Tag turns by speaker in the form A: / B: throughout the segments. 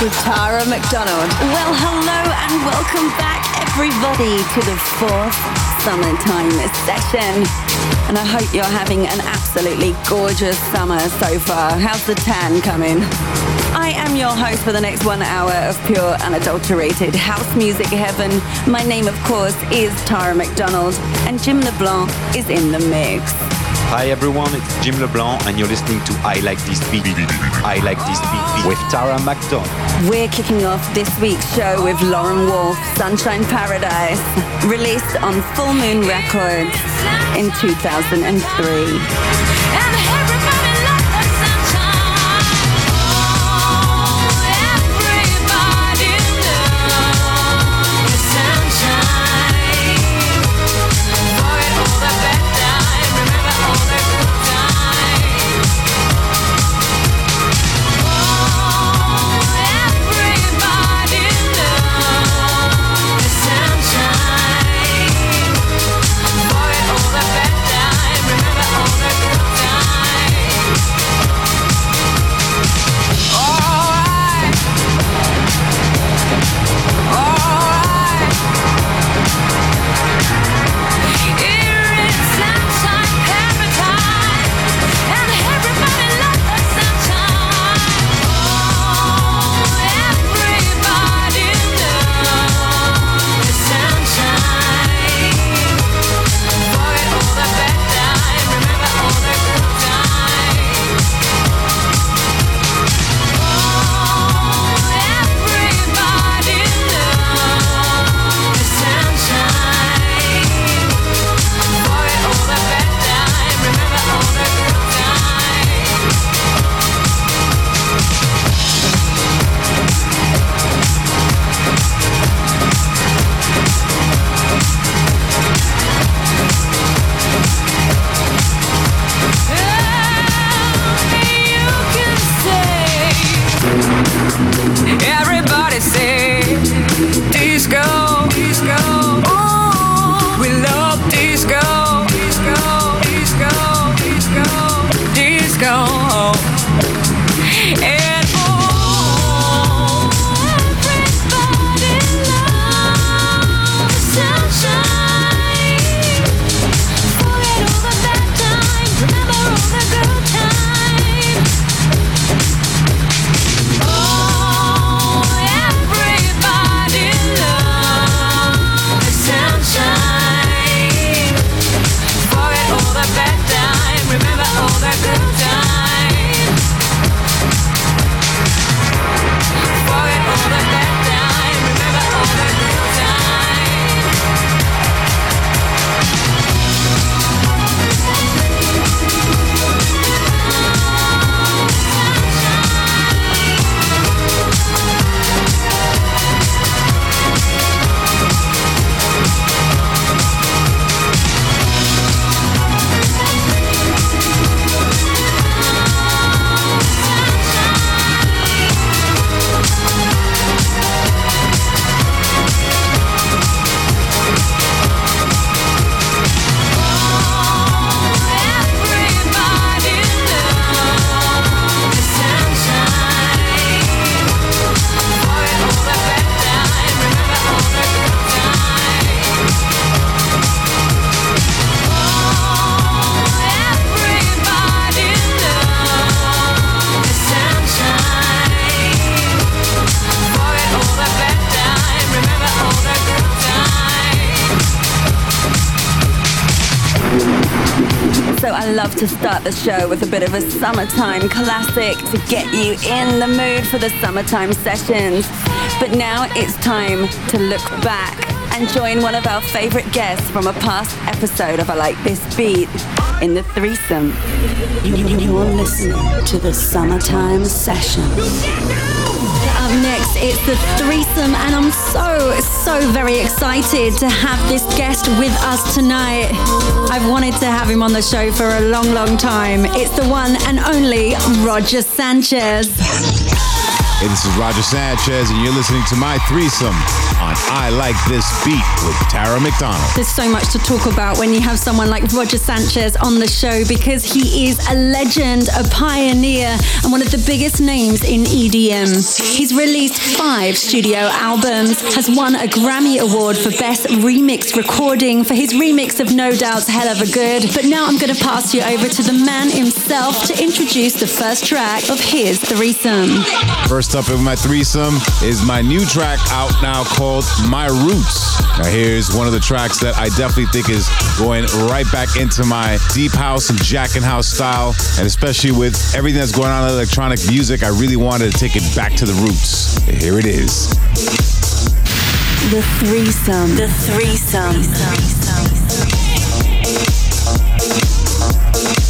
A: With Tara McDonald.
B: Well, hello and welcome back, everybody, to the fourth summertime session. And I hope you're having an absolutely gorgeous summer so far. How's the tan coming? I am your host for the next one hour of pure unadulterated house music heaven. My name, of course, is Tara McDonald, and Jim LeBlanc is in the mix.
C: Hi everyone, it's Jim LeBlanc and you're listening to I Like This Beat. I Like This Beat with Tara McDonald.
B: We're kicking off this week's show with Lauren Wolf, Sunshine Paradise, released on Full Moon Records in 2003. To start the show with a bit of a summertime classic to get you in the mood for the summertime sessions. But now it's time to look back and join one of our favorite guests from a past episode of I Like This Beat in the threesome.
A: You're listening to the summertime session.
B: Up next, it's the threesome, and I'm so, so very excited to have this guest with us tonight. I've wanted to have him on the show for a long, long time. It's the one and only Roger Sanchez.
D: Hey, this is Roger Sanchez, and you're listening to my threesome on I Like This Beat with Tara McDonald.
E: There's so much to talk about when you have someone like Roger Sanchez on the show because he is a legend, a pioneer, and one of the biggest names in EDM. He's released five studio albums, has won a Grammy Award for Best Remix Recording for his remix of No Doubt's Hella Good. But now I'm going to pass you over to the man himself to introduce the first track of his threesome.
D: First up in my threesome is my new track out now called My Roots. Now, here's one of the tracks that I definitely think is going right back into my deep house and jacking house style, and especially with everything that's going on in electronic music, I really wanted to take it back to the roots. Here it is.
E: The threesome.
F: The threesome.
E: listening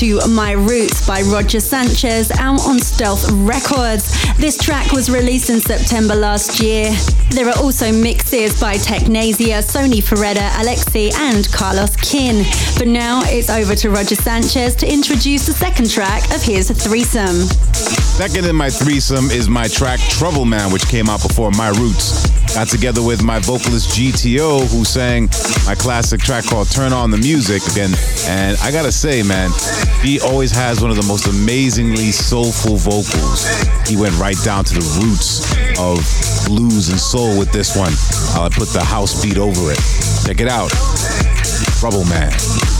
E: to My Roots by Roger Sanchez out on Stealth Records. This track was released in September last year. There are also mixes by Technasia, Sony Ferreira, Alexi, and Carlos Kin. But now it's over to Roger Sanchez to introduce the second track of his threesome.
D: Second in my threesome is my track Trouble Man, which came out before My Roots. Got together with my vocalist GTO, who sang my classic track called Turn On the Music again. And I gotta say, man, he always has one of the most amazingly soulful vocals. He went right down to the roots of blues and soul with this one. I'll put the house beat over it. Check it out. Trouble Man.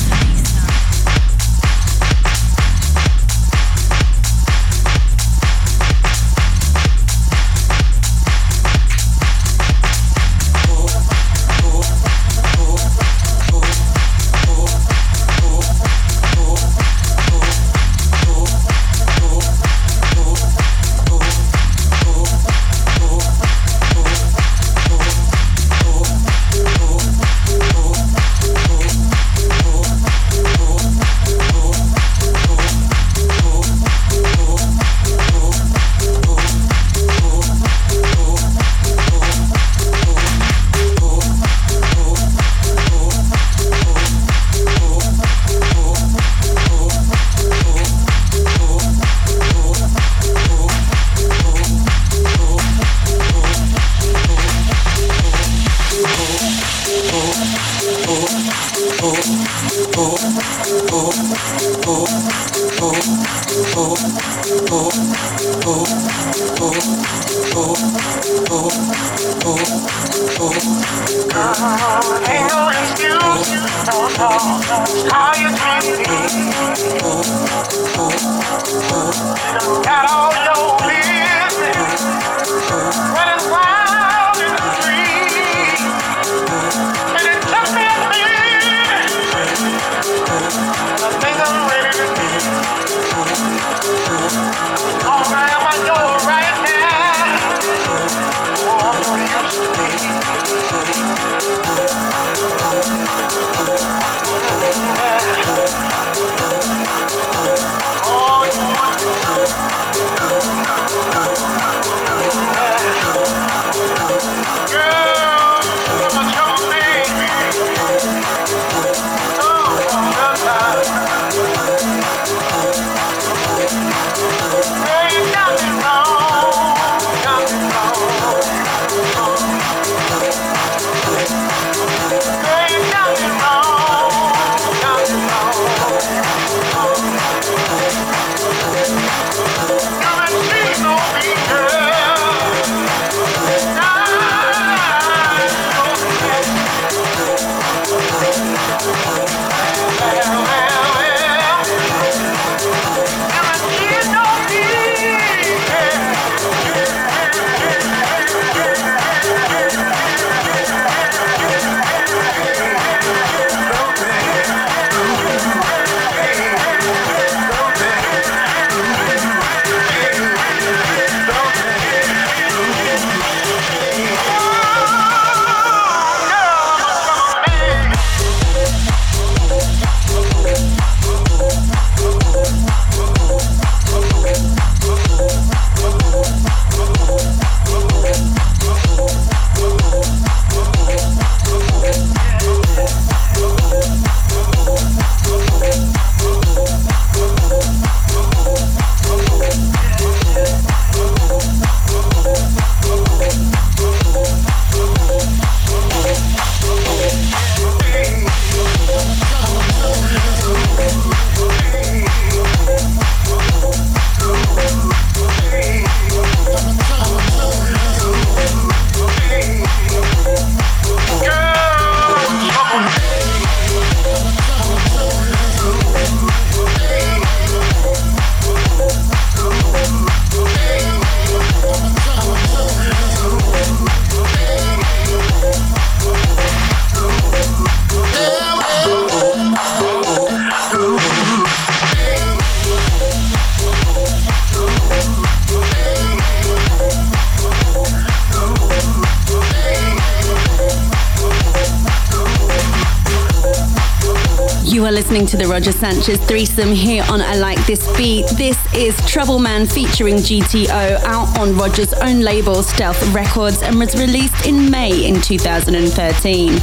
E: To the Roger Sanchez threesome here on I Like This Beat. This is Trouble Man featuring GTO out on Roger's own label Stealth Records and was released in May in 2013.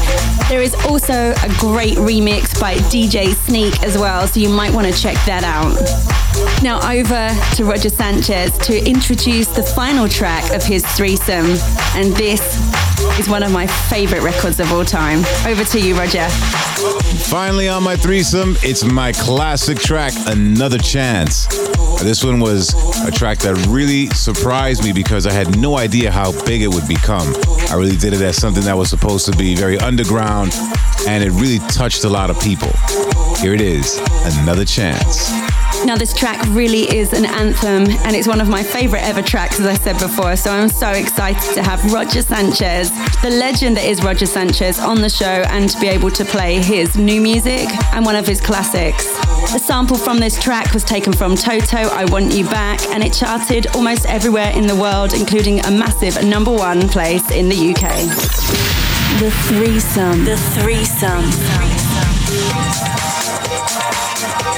E: There is also a great remix by DJ Sneak as well, so you might want to check that out. Now over to Roger Sanchez to introduce the final track of his threesome, and this is one of my favorite records of all time. Over to you, Roger.
D: Finally, on my threesome, it's my classic track, Another Chance. This one was a track that really surprised me because I had no idea how big it would become. I really did it as something that was supposed to be very underground, and it really touched a lot of people. Here it is, Another Chance.
E: Now, this track really is an anthem, and it's one of my favorite ever tracks, as I said before. So I'm so excited to have Roger Sanchez, the legend that is Roger Sanchez, on the show and to be able to play his new music and one of his classics. A sample from this track was taken from Toto, I Want You Back, and it charted almost everywhere in the world, including a massive number one place in the UK.
G: The threesome.
E: The threesome.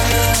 F: to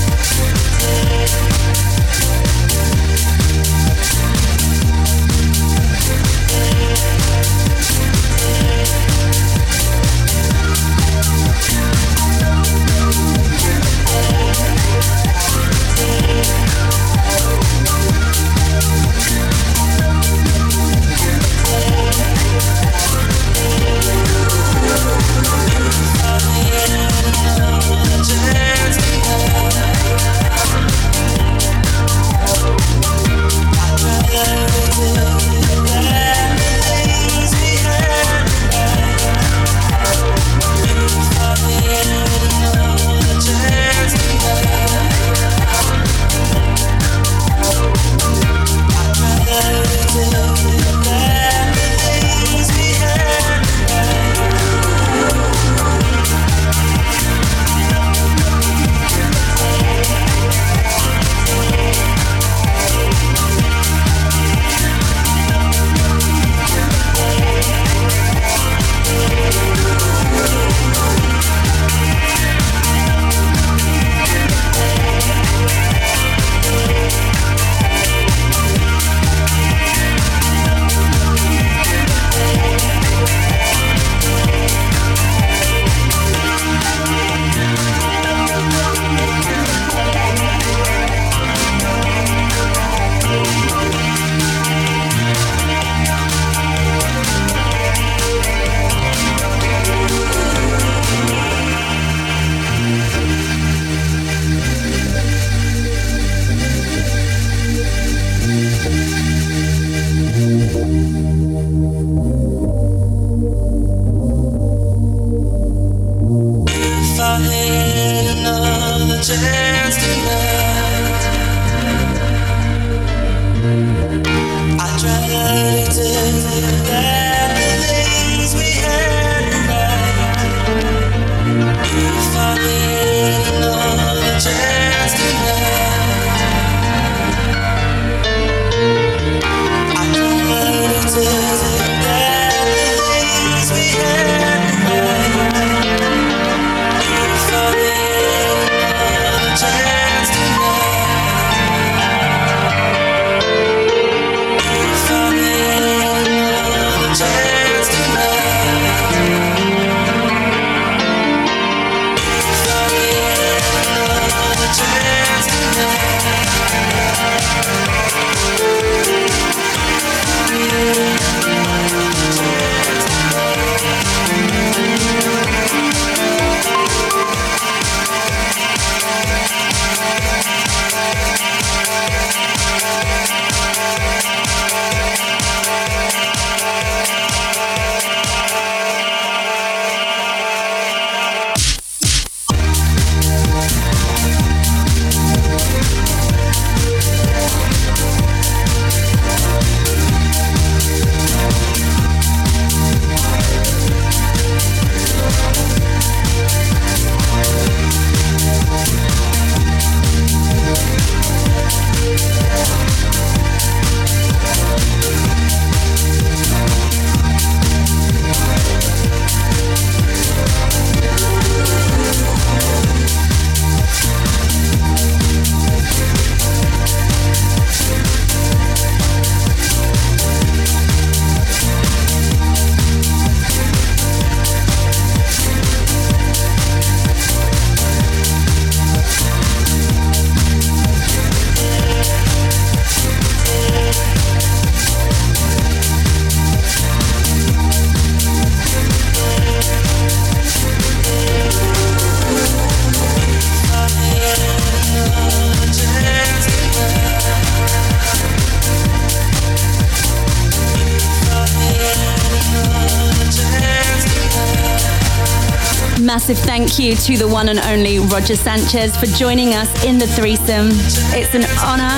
E: Massive thank you to the one and only Roger Sanchez for joining us in the threesome. It's an honor.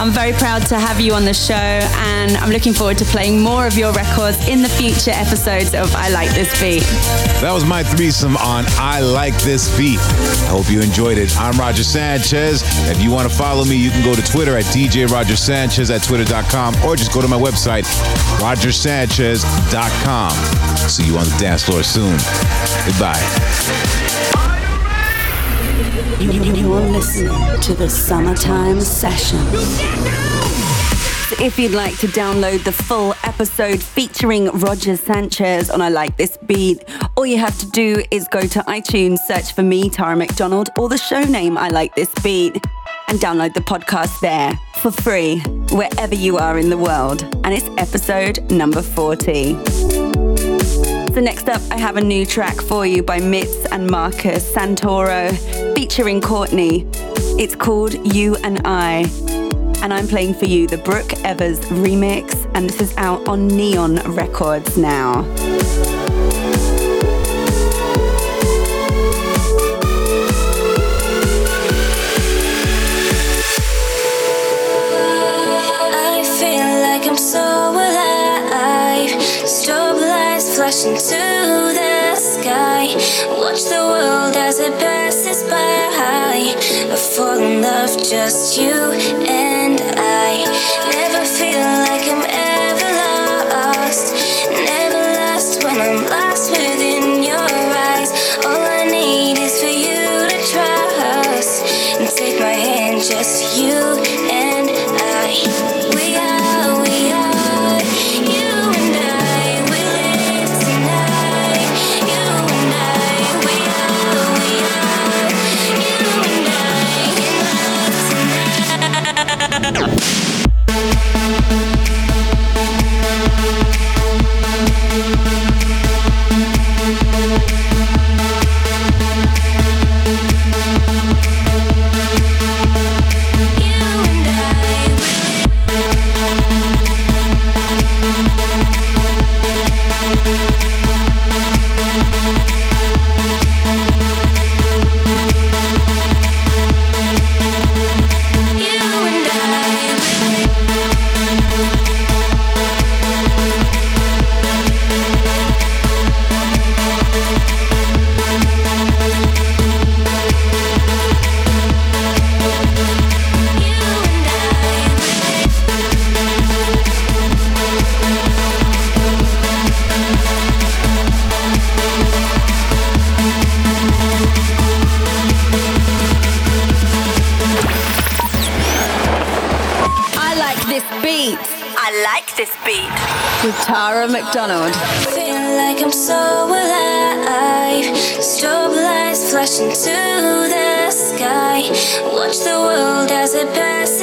E: I'm very proud to have you on the show, and I'm looking forward to playing more of your records in the future episodes of I Like This Beat.
D: That was my threesome on I Like This Beat. I hope you enjoyed it. I'm Roger Sanchez. If you want to follow me, you can go to Twitter at DJ Roger Sanchez at twitter.com or just go to my website, rogersanchez.com. See you on the dance floor soon. Goodbye.
F: You're listening to the Summertime Session.
E: If you'd like to download the full episode featuring Roger Sanchez on I Like This Beat, all you have to do is go to iTunes, search for me, Tara McDonald, or the show name I Like This Beat, and download the podcast there for free, wherever you are in the world. And it's episode number 40. So next up, I have a new track for you by Mitz and Marcus Santoro, featuring Courtney. It's called You and I and I'm playing for you the Brooke Evers remix, and this is out on Neon Records now.
H: Flash into the sky. Watch the world as it passes by. I fall in love, just you and I. Never feel like I'm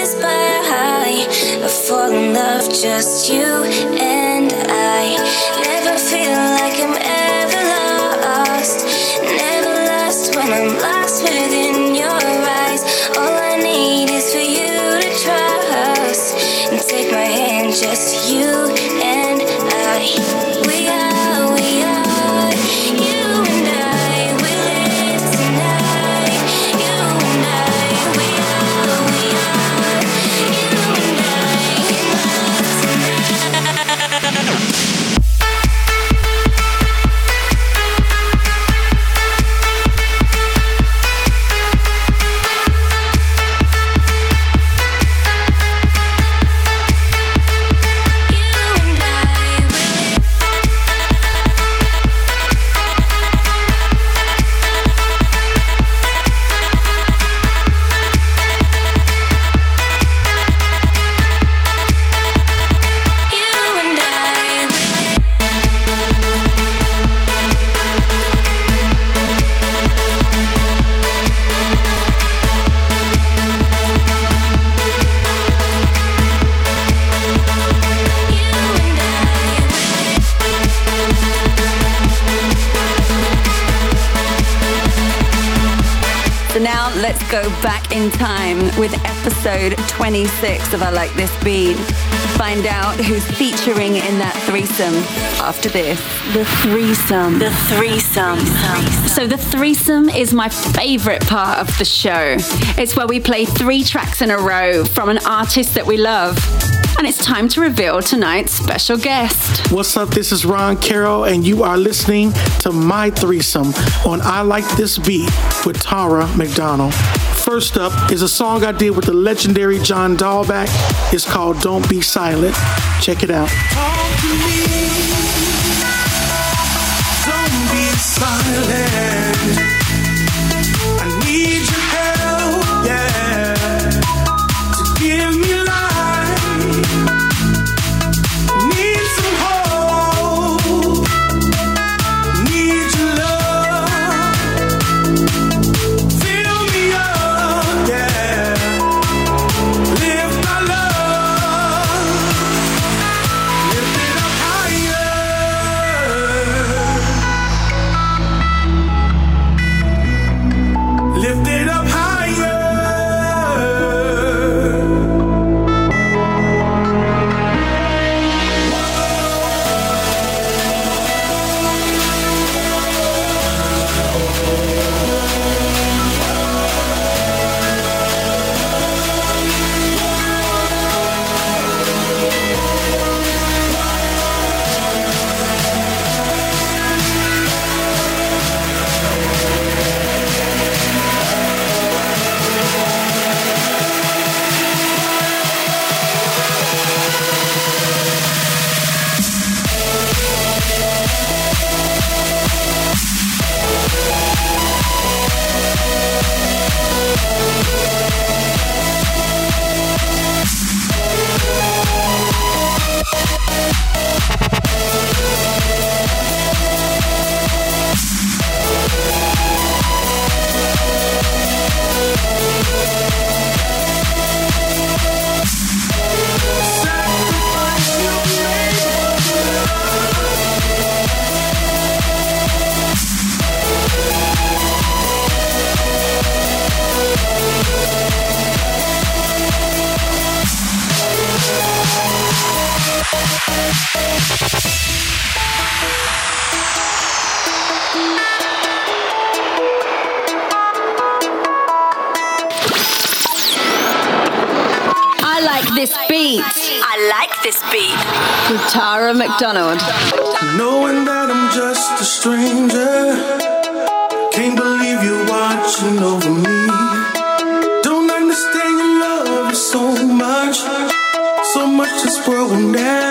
H: passes by. I fall in love, just you and I. Never feel like I'm ever lost. Never lost when I'm lost within your eyes. All I need is for you to trust and take my hand, just you and we
E: go back in time with episode 26 of I Like This Beat. Find out who's featuring in that threesome after this.
F: The threesome.
E: The threesome. So the threesome is my favorite part of the show. It's where we play three tracks in a row from an artist that we love. And it's time to reveal tonight's special guest.
I: What's up? This is Ron Carroll, and you are listening to My Threesome on I Like This Beat with Tara McDonald. First up is a song I did with the legendary John Dahlback. It's called Don't Be Silent. Check it out.
J: Don't be silent.
E: Like beat. With Tara McDonald.
J: Knowing that I'm just a stranger. Can't believe you're watching over me. Don't understand your love so much. So much this world will never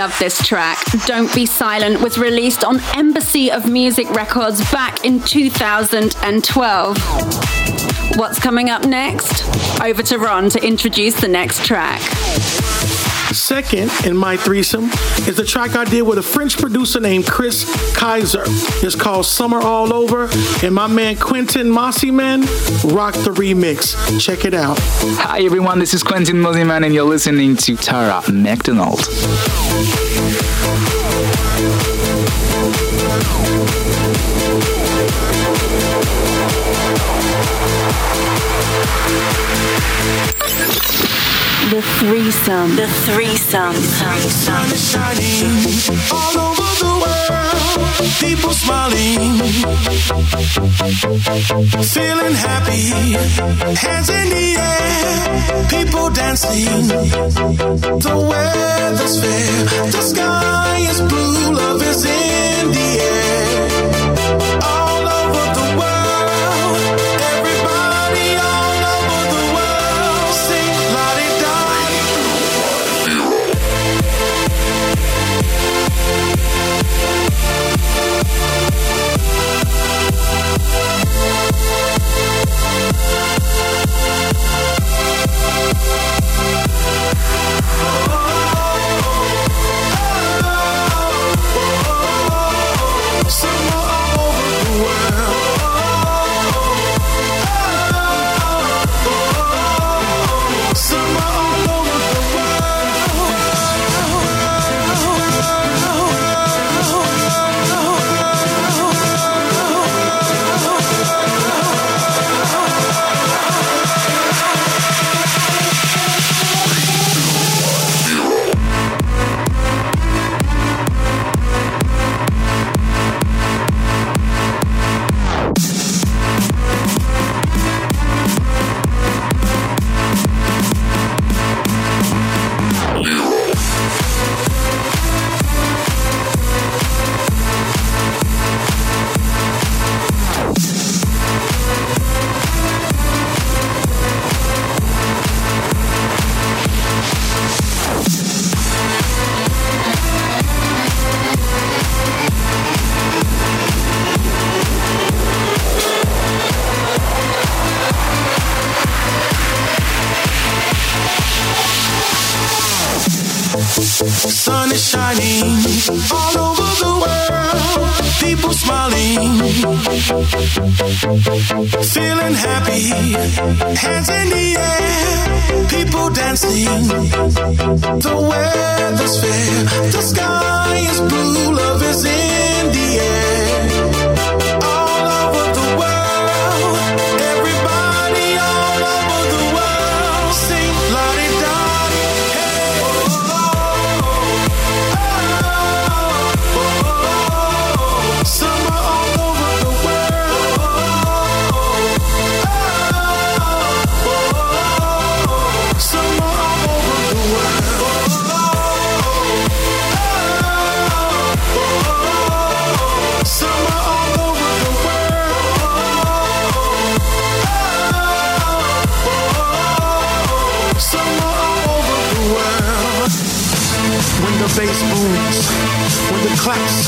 J: love
E: this track. Don't Be Silent was released on Embassy of Music Records back in 2012. What's coming up next? Over to Ron to introduce the next track.
I: Second in my threesome is the track I did with a French producer named Chris Kaiser. It's called Summer All Over, and my man Quentin Mosimann rocked the remix. Check it out.
K: Hi everyone, this is Quentin Mosimann, and you're listening to Tara McDonald.
F: The threesome. The threesome.
J: Sun is shining all over the world. People smiling, feeling happy. Hands in the air, people dancing. The weather's fair, the sky is blue. Love is in The weather's fair, the sky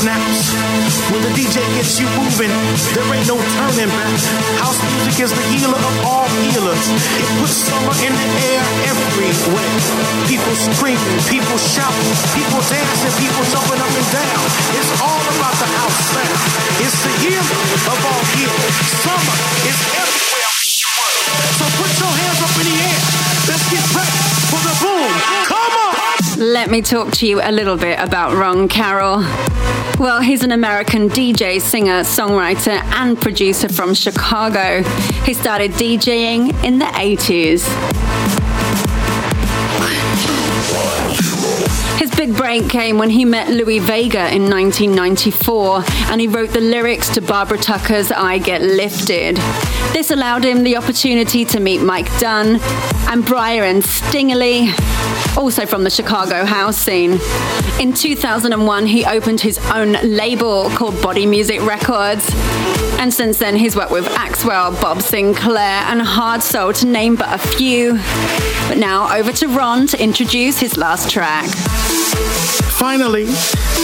J: snaps, when the DJ gets you moving, there ain't no turning back. House music is the healer of all healers. It puts summer in the air everywhere. People screaming, people shouting, people dancing, people jumping up and down. It's all about the house sound. It's the healer of all healers. Summer is everywhere.
E: Let me talk to you a little bit about Ron Carroll. Well, he's an American DJ, singer, songwriter, and producer from Chicago. He started DJing in the 80s. His big break came when he met Louie Vega in 1994 and he wrote the lyrics to Barbara Tucker's I Get Lifted. This allowed him the opportunity to meet Mike Dunn and Byron Stingily, also from the Chicago house scene. In 2001, he opened his own label called Body Music Records. And since then, he's worked with Axwell, Bob Sinclar, and Hard Soul, to name but a few. But now over to Ron to introduce his last track.
I: Finally,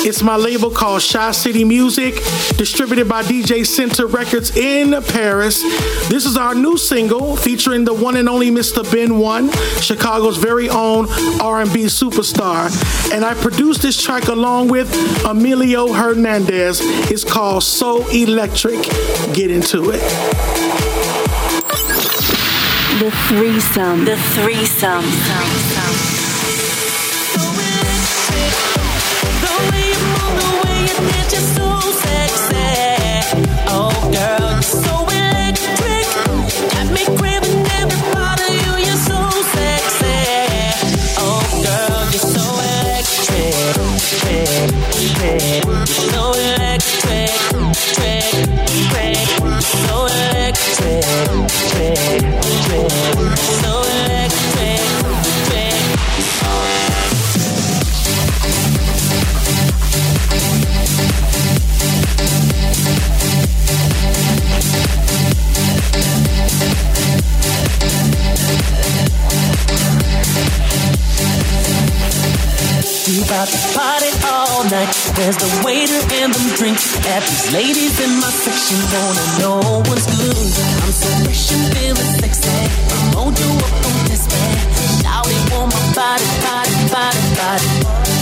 I: it's my label called Shy City Music, distributed by DJ Center Records in Paris. This is our new single featuring the one and only Mr. Ben One, Chicago's very own R&B superstar. And I produced this track along with Emilio Hernandez. It's called So Electric. Get into it.
A: The threesome. The threesome.
F: About to party all night. There's the waiter and them drinks. At these ladies in my section wanna know what's good. I'm so fresh and feeling sexy. I'm you up on this man. Now they want my body, body, body, body.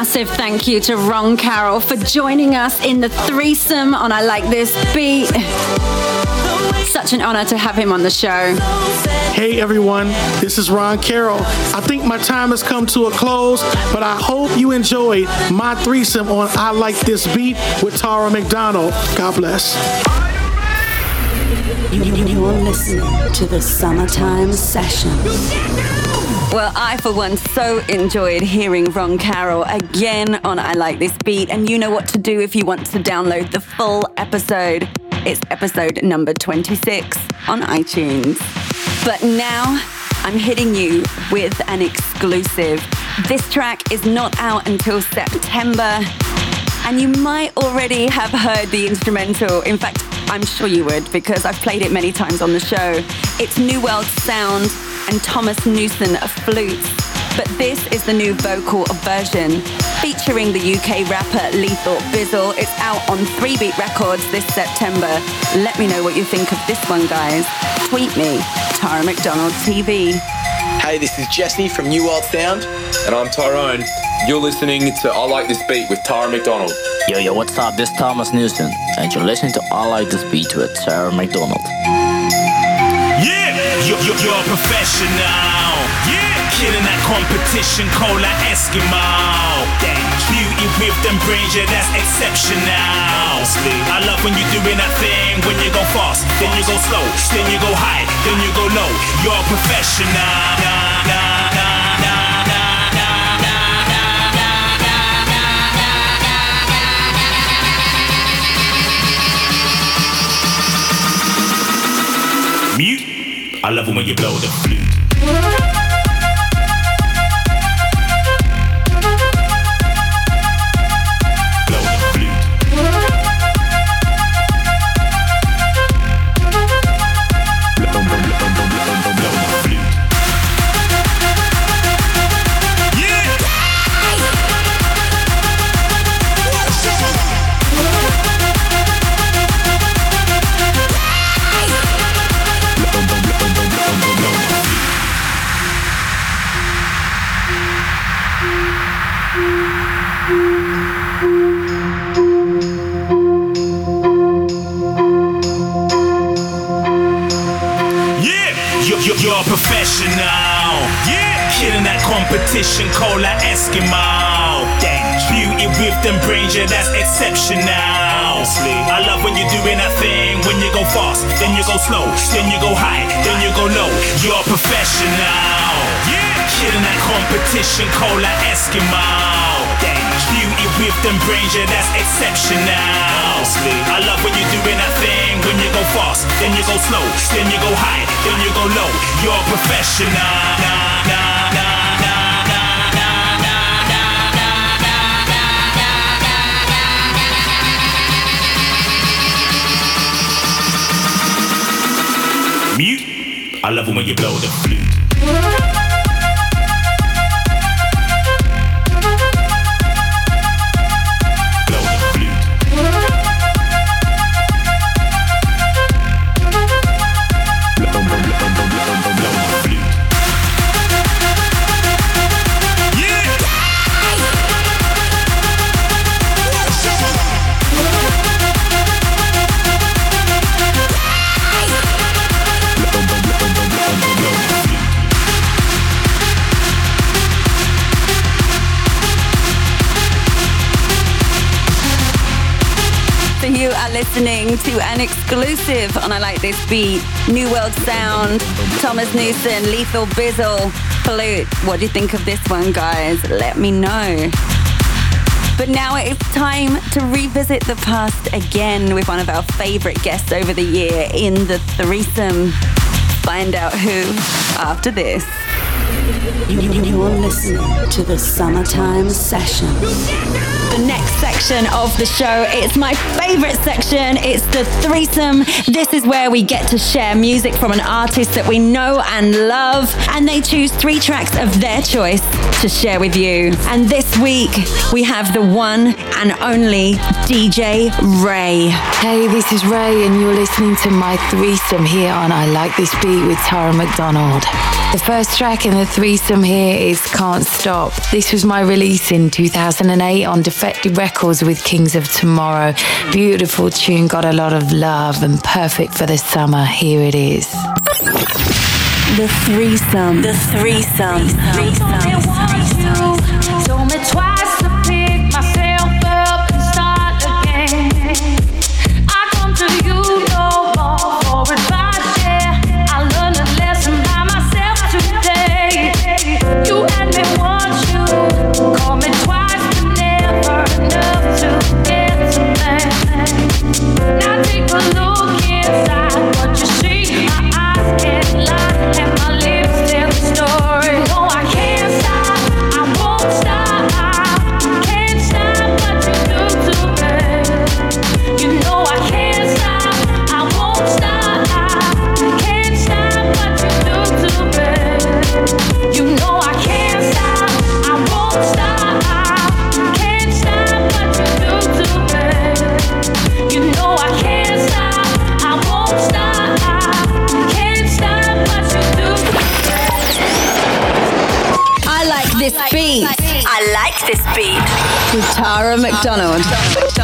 E: Massive thank you to Ron Carroll for joining us in the threesome on I Like This Beat. Such an honor to have him on the show.
I: Hey everyone, this is Ron Carroll. I think my time has come to a close, but I hope you enjoyed my threesome on I Like This Beat with Tara McDonald. God bless.
A: You're listening to the Summertime Session.
E: Well, I, for one, so enjoyed hearing Ron Carroll again on I Like This Beat. And you know what to do if you want to download the full episode. It's episode number 26 on iTunes. But now I'm hitting you with an exclusive. This track is not out until September. And you might already have heard the instrumental. In fact, I'm sure you would because I've played it many times on the show. It's New World Sound and Thomas Newson of flutes. But this is the new vocal version featuring the UK rapper Lethal Bizzle. It's out on 3 Beat Records this September. Let me know what you think of this one, guys. Tweet me, Tara McDonald TV.
L: Hey, this is Jesse from New World Sound.
M: And I'm Tyrone. You're listening to I Like This Beat with Tara McDonald.
N: Yo, yo, what's up? This is Thomas Newson, and you're listening to I Like This Beat with Tara McDonald.
O: You're, you're, you're a professional. Yeah, killing that competition, like Eskimo. Beauty with them brains, yeah, that's exceptional. I love when you're doing that thing. When you go fast, then you go slow, then you go high, then you go low. You're a professional. I love it when you blow the flute. Eskimo. Beauty with them brains, yeah, that's exceptional. I love when you're doing that thing. When you go fast, then you go slow, then you go high, then you go low. You're a professional. Yeah, killing that competition, cold like Eskimo. Beauty with them brains, yeah, that's exceptional. I love when you're doing that thing. When you go fast, then you go slow, then you go high, then you go low. You're a professional. I love it when you blow the flute.
E: Listening to an exclusive on I Like This Beat, New World Sound, Thomas Newson, Lethal Bizzle, Flute. What do you think of this one, guys? Let me know. But now it's time to revisit the past again with one of our favorite guests over the year in the threesome. Find out who after this.
F: You're listening to the Summertime Session.
E: The next section of the show, it's my favorite section. It's the threesome. This is where we get to share music from an artist that we know and love, and they choose three tracks of their choice to share with you. And this week, we have the one and only DJ Rae.
P: Hey, this is Rae, and you're listening to my threesome here on I Like This Beat with Tara McDonald. The first track in the threesome here is Can't Stop. This was my release in 2008 on Defected Records with Kings of Tomorrow. Beautiful tune, got a lot of love and perfect for the summer. Here it is.
E: The threesome.
F: The threesome.
B: Told me twice to pick
E: With Tara McDonald.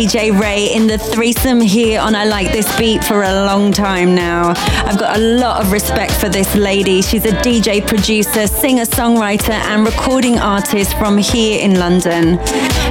E: DJ Rae in the threesome here on I Like This Beat for a long time now. I've got a lot of respect for this lady. She's a DJ producer, singer songwriter, and recording artist from here in London.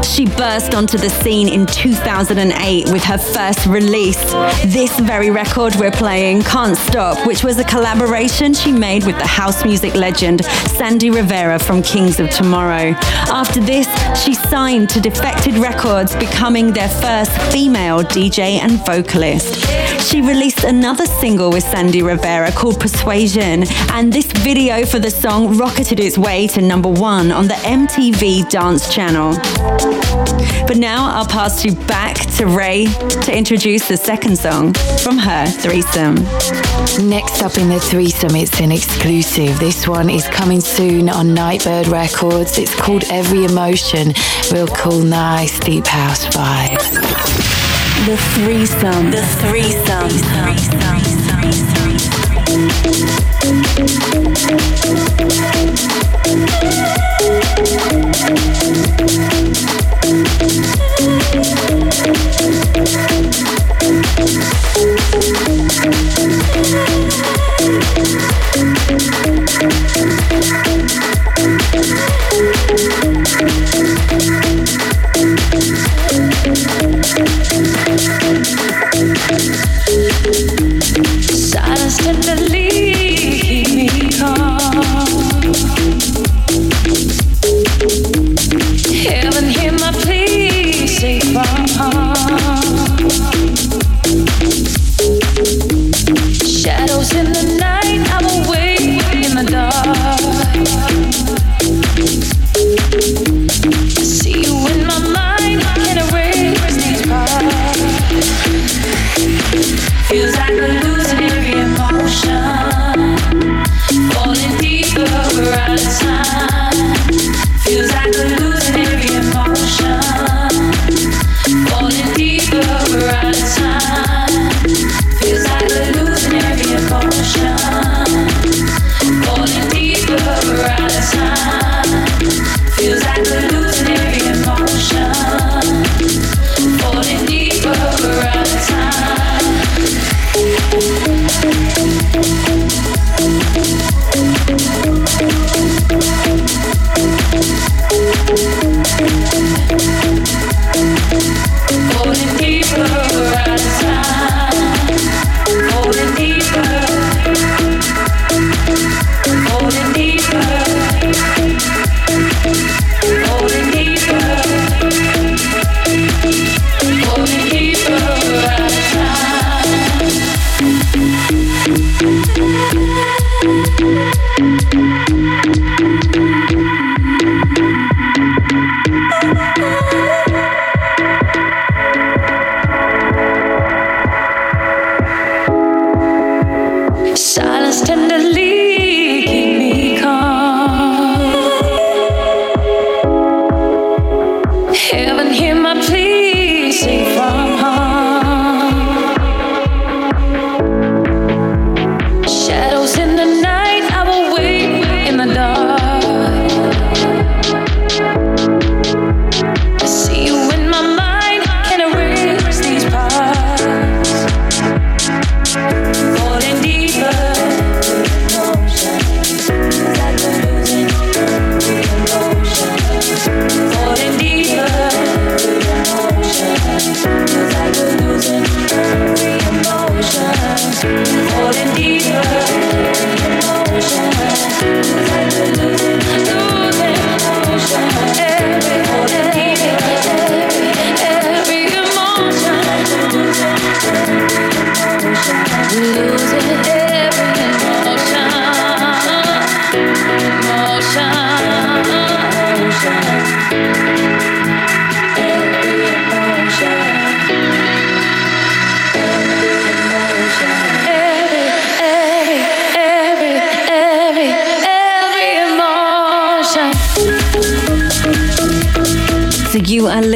E: She burst onto the scene in 2008 with her first release, this very record we're playing, Can't Stop, which was a collaboration she made with the house music legend Sandy Rivera from Kings of Tomorrow. After this, she signed to Defected Records, becoming their first female DJ and vocalist. She released another single with Sandy Rivera called Persuasion, and this video for the song rocketed its way to number one on the MTV Dance Channel. But now I'll pass you back to Rae to introduce the second song from her threesome.
P: Next up in the threesome, it's an exclusive. This one is coming soon on Nightbird Records. It's called Every Emotion. Real cool, nice, deep house vibe.
E: The threesome. The threesome.
B: Silence Thank you.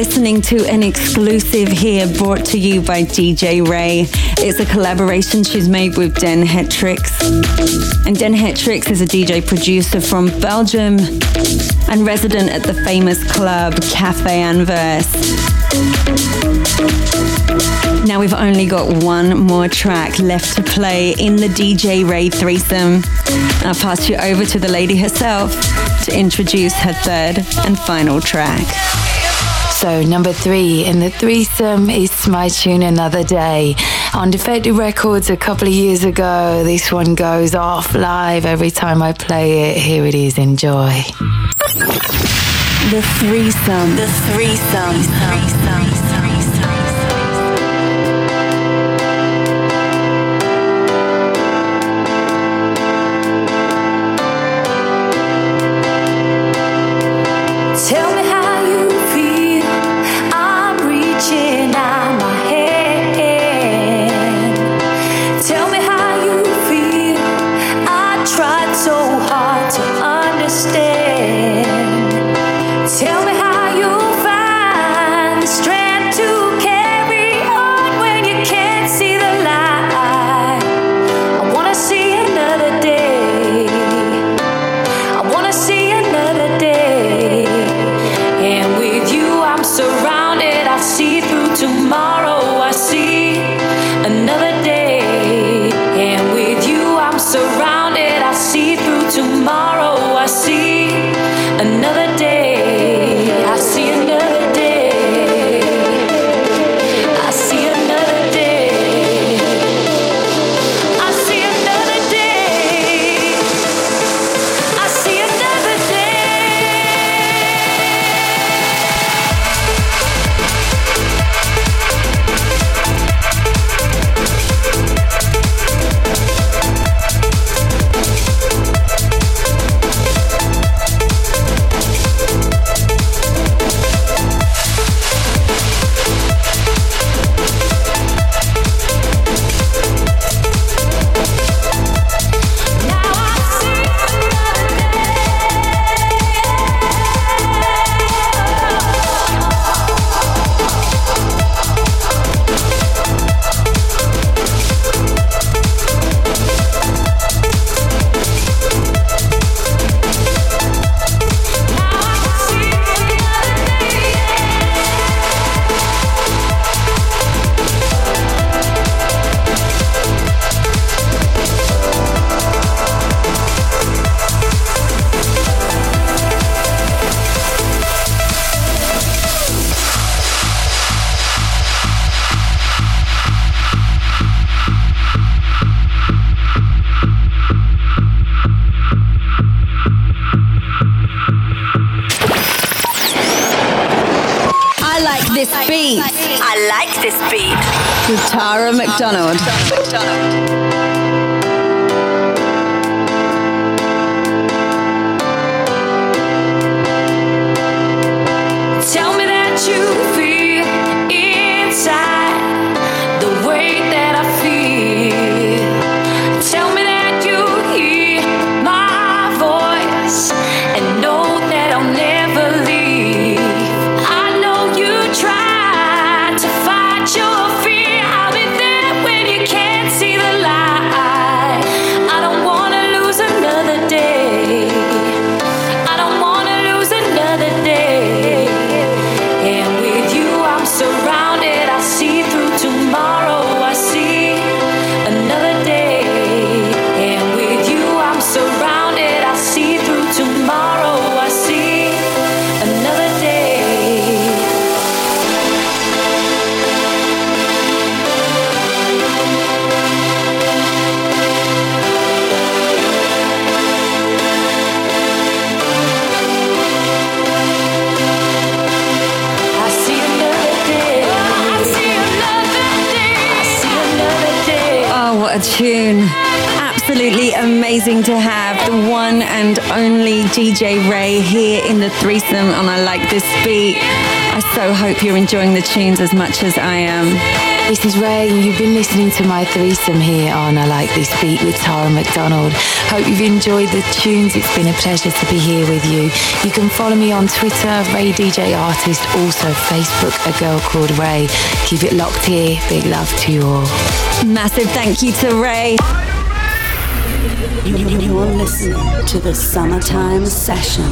B: Listening to an exclusive here brought to you by DJ Rae. It's a collaboration she's made with Den Hetrix. And Den Hetrix is a DJ producer from Belgium and resident at the famous club Cafe Anvers. Now we've only got one more track left to play in the DJ Rae threesome. I'll pass you over to the lady herself to introduce her third and final track.
P: So, number three in the threesome is my tune Another Day. On Defected Records a couple of years ago, this one goes off live every time I play it. Here it is, enjoy.
B: The threesome. The threesome. The threesome. Amazing to have the one and only DJ Rae here in the threesome, and I like this beat. I so hope you're enjoying the tunes as much as I am.
P: This is Rae, and you've been listening to my threesome here on I Like This Beat with Tara McDonald. Hope you've enjoyed the tunes. It's been a pleasure to be here with you. You can follow me on Twitter, Rae DJ Artist, also Facebook, A Girl Called Rae. Keep it locked here. Big love to you all.
F: Massive thank you to Rae.
A: You're listening to the Summertime Session.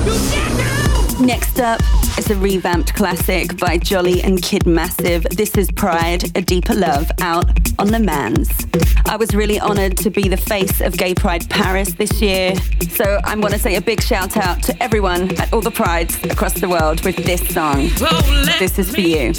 F: Next up is a revamped classic by Jolly and Kid Massive. This is Pride, A Deeper Love, out on the Mans. I was really honored to be the face of Gay Pride Paris this year, so I want to say a big shout out to everyone at all the prides across the world with this song. This is for you.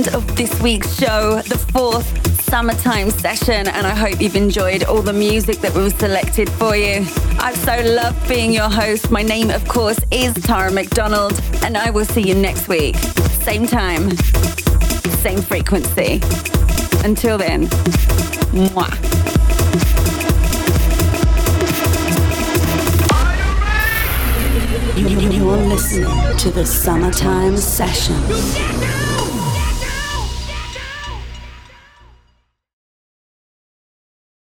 F: End of this week's show, the fourth summertime session, and I hope you've enjoyed all the music that we've selected for you. I've so loved being your host. My name, of course, is Tara McDonald, and I will see you next week. Same time, same frequency. Until then, mwah.
A: You're listening to the Summertime Session.